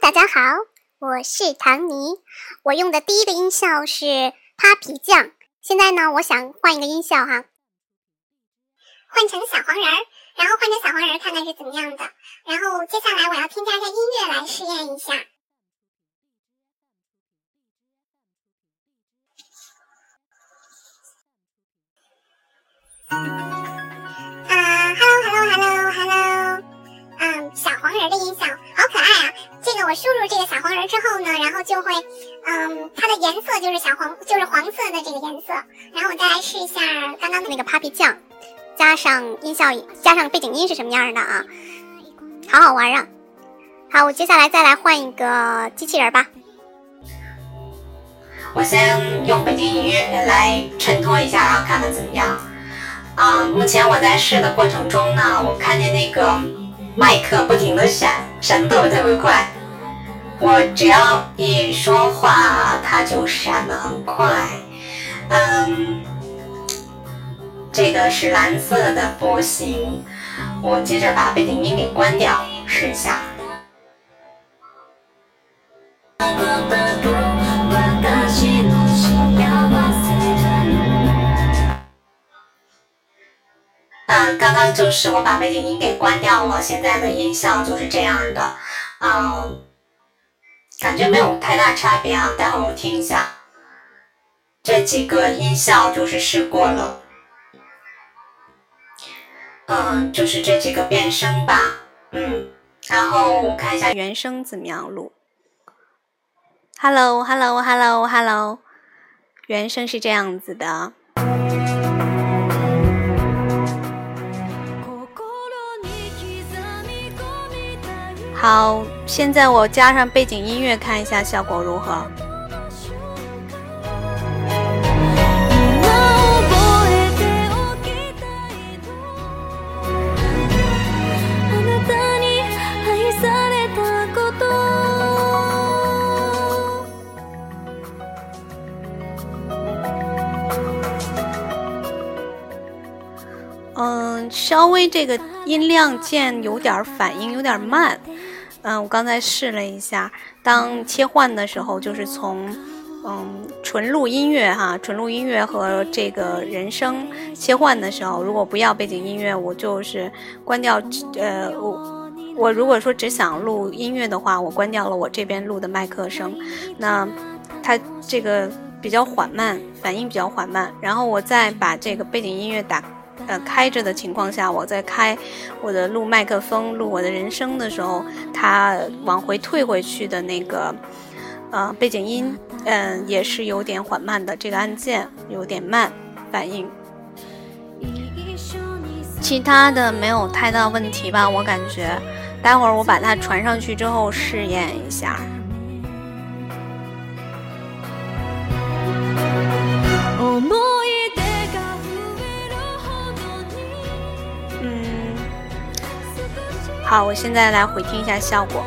大家好，我是唐尼。我用的第一个音效是 Papi 酱。现在呢，我想换一个音效哈，换成小黄人儿，然后换成小黄人儿看看是怎么样的。然后接下来我要添加一下音乐来试验一下。啊，Hello，Hello，Hello，Hello，嗯，小黄人的音效好可爱啊！这个我输入这个小黄人之后呢，然后就会，嗯，它的颜色就是小黄，就是黄色的这个颜色。然后我再来试一下刚刚的那个 Papi 酱，加上音效，加上背景音是什么样的啊？好好玩啊！好，我接下来再来换一个机器人吧。我先用背景音乐来衬托一下，然后看看怎么样。啊，目前我在试的过程中呢，我看见那个麦克不停的闪，闪特别特别快。我只要一说话，它就闪的很快。嗯，这个是蓝色的波形。我接着把背景音给关掉，试一下。嗯，刚刚就是我把背景音给关掉了，现在的音效就是这样的。嗯，感觉没有太大差别啊。待会儿我听一下，这几个音效就是试过了。嗯，就是这几个变声吧。嗯，然后我看一下原声怎么样录。Hello，Hello，Hello，Hello，原声是这样子的。好，现在我加上背景音乐，看一下效果如何。嗯，稍微这个音量键有点反应有点慢。嗯，我刚才试了一下，当切换的时候，就是从嗯纯录音乐哈，纯录音乐和这个人声切换的时候，如果不要背景音乐，我就是关掉。呃，我我如果说只想录音乐的话，我关掉了我这边录的麦克声，那它这个比较缓慢，反应比较缓慢。然后我再把这个背景音乐打。呃，开着的情况下，我在开我的录麦克风、录我的人声的时候，它往回退回去的那个呃背景音，嗯，也是有点缓慢的，这个按键有点慢反应。其他的没有太大问题吧，我感觉。待会儿我把它传上去之后试验一下。好，我现在来回听一下效果。